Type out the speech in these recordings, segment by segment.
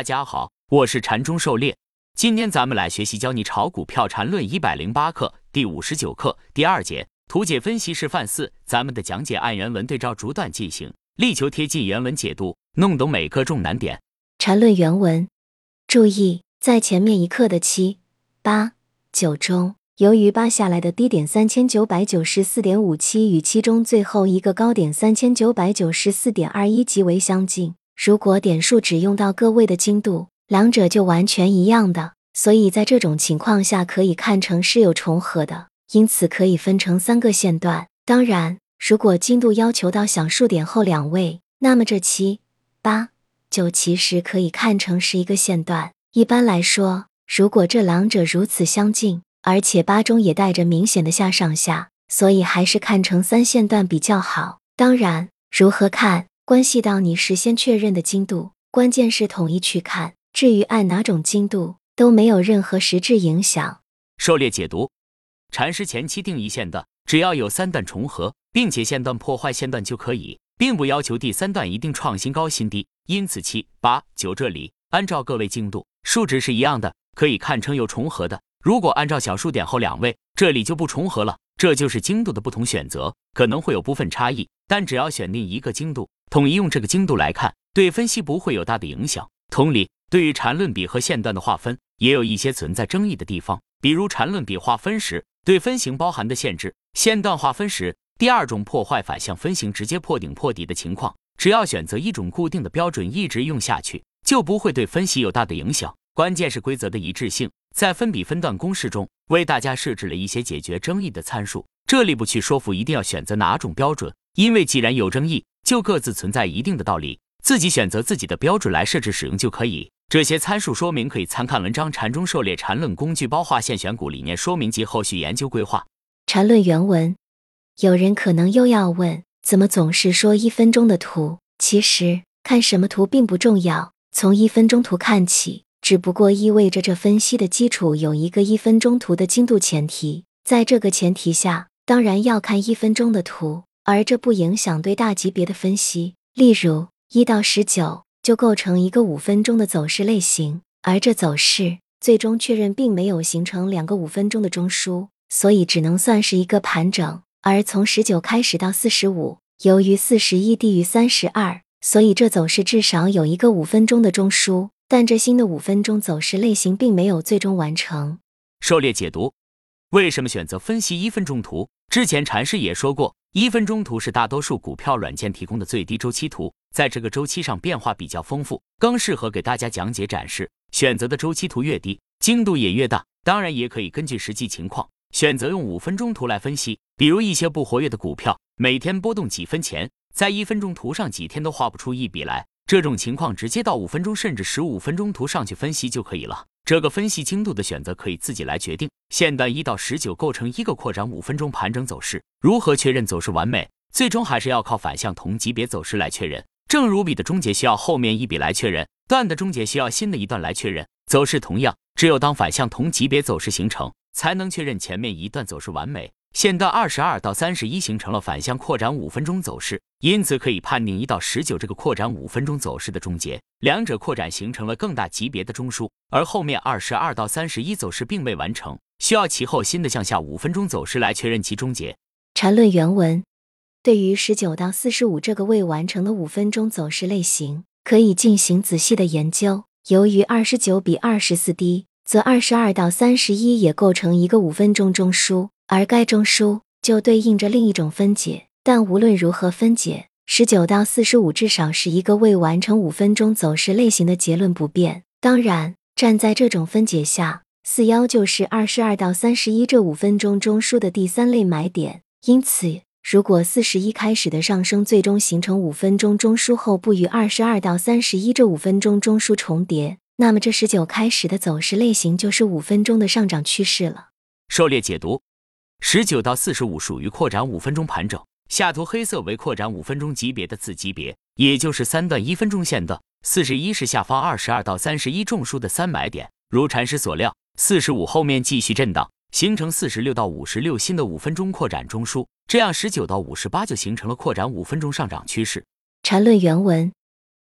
大家好，我是禅中狩猎。今天咱们来学习教你炒股票禅论一百零八课第五十九课第二节图解分析示范四。咱们的讲解按原文对照逐段进行，力求贴近原文解读，弄懂每个重难点。禅论原文，注意，在前面一课的七、八、九中，由于八下来的低点三千九百九十四点五七与其中最后一个高点三千九百九十四点二一极为相近。如果点数只用到个位的精度，两者就完全一样的，所以在这种情况下可以看成是有重合的，因此可以分成三个线段。当然，如果精度要求到小数点后两位，那么这七、八、九其实可以看成是一个线段。一般来说，如果这两者如此相近，而且八中也带着明显的下上下，所以还是看成三线段比较好。当然，如何看？关系到你事先确认的精度，关键是统一去看。至于按哪种精度，都没有任何实质影响。狩猎解读：禅师前期定义线段，只要有三段重合，并且线段破坏线段就可以，并不要求第三段一定创新高新低。因此七八九这里按照各位精度数值是一样的，可以看成有重合的。如果按照小数点后两位，这里就不重合了。这就是精度的不同选择，可能会有部分差异，但只要选定一个精度。统一用这个精度来看，对分析不会有大的影响。同理，对于缠论比和线段的划分，也有一些存在争议的地方。比如缠论比划分时，对分型包含的限制；线段划分时，第二种破坏反向分型直接破顶破底的情况，只要选择一种固定的标准一直用下去，就不会对分析有大的影响。关键是规则的一致性。在分比分段公式中，为大家设置了一些解决争议的参数，这里不去说服一定要选择哪种标准，因为既然有争议。就各自存在一定的道理，自己选择自己的标准来设置使用就可以。这些参数说明可以参看文章《禅中狩猎禅论工具包划线选股理念说明及后续研究规划》。禅论原文，有人可能又要问，怎么总是说一分钟的图？其实看什么图并不重要，从一分钟图看起，只不过意味着这分析的基础有一个一分钟图的精度前提。在这个前提下，当然要看一分钟的图。而这不影响对大级别的分析，例如一到十九就构成一个五分钟的走势类型，而这走势最终确认并没有形成两个五分钟的中枢，所以只能算是一个盘整。而从十九开始到四十五，由于四十一低于三十二，所以这走势至少有一个五分钟的中枢，但这新的五分钟走势类型并没有最终完成。狩猎解读：为什么选择分析一分钟图？之前禅师也说过。一分钟图是大多数股票软件提供的最低周期图，在这个周期上变化比较丰富，更适合给大家讲解展示。选择的周期图越低，精度也越大。当然，也可以根据实际情况选择用五分钟图来分析。比如一些不活跃的股票，每天波动几分钱，在一分钟图上几天都画不出一笔来，这种情况直接到五分钟甚至十五分钟图上去分析就可以了。这个分析精度的选择可以自己来决定。线段一到十九构成一个扩展五分钟盘整走势，如何确认走势完美？最终还是要靠反向同级别走势来确认。正如笔的终结需要后面一笔来确认，段的终结需要新的一段来确认。走势同样，只有当反向同级别走势形成，才能确认前面一段走势完美。线段二十二到三十一形成了反向扩展五分钟走势，因此可以判定一到十九这个扩展五分钟走势的终结，两者扩展形成了更大级别的中枢，而后面二十二到三十一走势并未完成，需要其后新的向下五分钟走势来确认其终结。缠论原文对于十九到四十五这个未完成的五分钟走势类型，可以进行仔细的研究。由于二十九比二十四低，则二十二到三十一也构成一个五分钟中枢。而该中枢就对应着另一种分解，但无论如何分解，十九到四十五至少是一个未完成五分钟走势类型的结论不变。当然，站在这种分解下，四幺就是二十二到三十一这五分钟中枢的第三类买点。因此，如果四十一开始的上升最终形成五分钟中枢后不与二十二到三十一这五分钟中枢重叠，那么这十九开始的走势类型就是五分钟的上涨趋势了。狩猎解读。十九到四十五属于扩展五分钟盘整，下图黑色为扩展五分钟级别的次级别，也就是三段一分钟线段。四十一是下方二十二到三十一中枢的三买点，如禅师所料，四十五后面继续震荡，形成四十六到五十六新的五分钟扩展中枢，这样十九到五十八就形成了扩展五分钟上涨趋势。禅论原文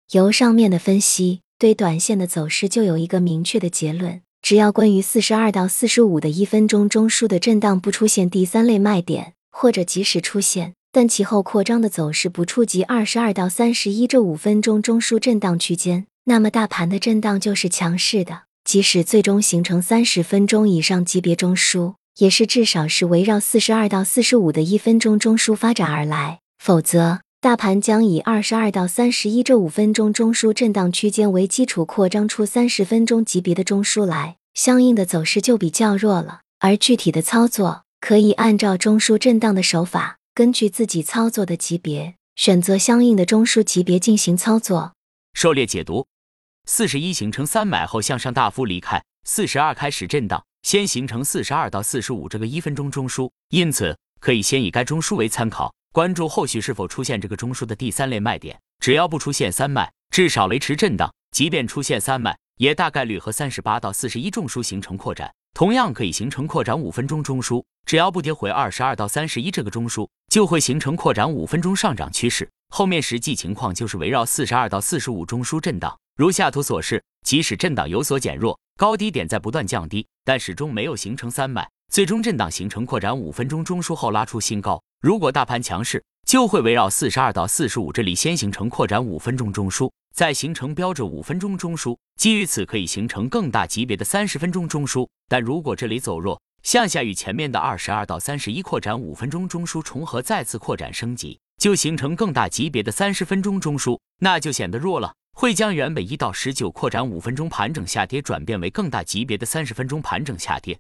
由上面的分析对短线的走势就有一个明确的结论：只要关于四十二到四十五的一分钟中枢的震荡不出现第三类卖点，或者即使出现，但其后扩张的走势不触及二十二到三十一这五分钟中枢震荡区间，那么大盘的震荡就是强势的。即使最终形成三十分钟以上级别中枢，也是至少是围绕四十二到四十五的一分钟中枢发展而来，否则大盘将以二十二到三十一这五分钟中枢震荡区间为基础扩张出三十分钟级别的中枢来，相应的走势就比较弱了。而具体的操作可以按照中枢震荡的手法，根据自己操作的级别，选择相应的中枢级别进行操作。狩猎解读。四十一形成三买后向上大幅离开，四十二开始震荡，先形成四十二到四十五这个一分钟中枢，因此可以先以该中枢为参考，关注后续是否出现这个中枢的第三类卖点。只要不出现三卖，至少维持震荡；即便出现三卖，也大概率和三十八到四十一中枢形成扩展，同样可以形成扩展五分钟中枢。只要不跌回二十二到三十一这个中枢，就会形成扩展五分钟上涨趋势。后面实际情况就是围绕四十二到四十五中枢震荡。如下图所示，即使震荡有所减弱，高低点在不断降低，但始终没有形成三脉，最终震荡形成扩展五分钟中枢后拉出新高。如果大盘强势，就会围绕四十二到四十五这里先形成扩展五分钟中枢，再形成标准五分钟中枢，基于此可以形成更大级别的三十分钟中枢。但如果这里走弱，向下与前面的二十二到三十一扩展五分钟中枢重合，再次扩展升级，就形成更大级别的三十分钟中枢，那就显得弱了。会将原本一到十九扩展五分钟盘整下跌转变为更大级别的三十分钟盘整下跌，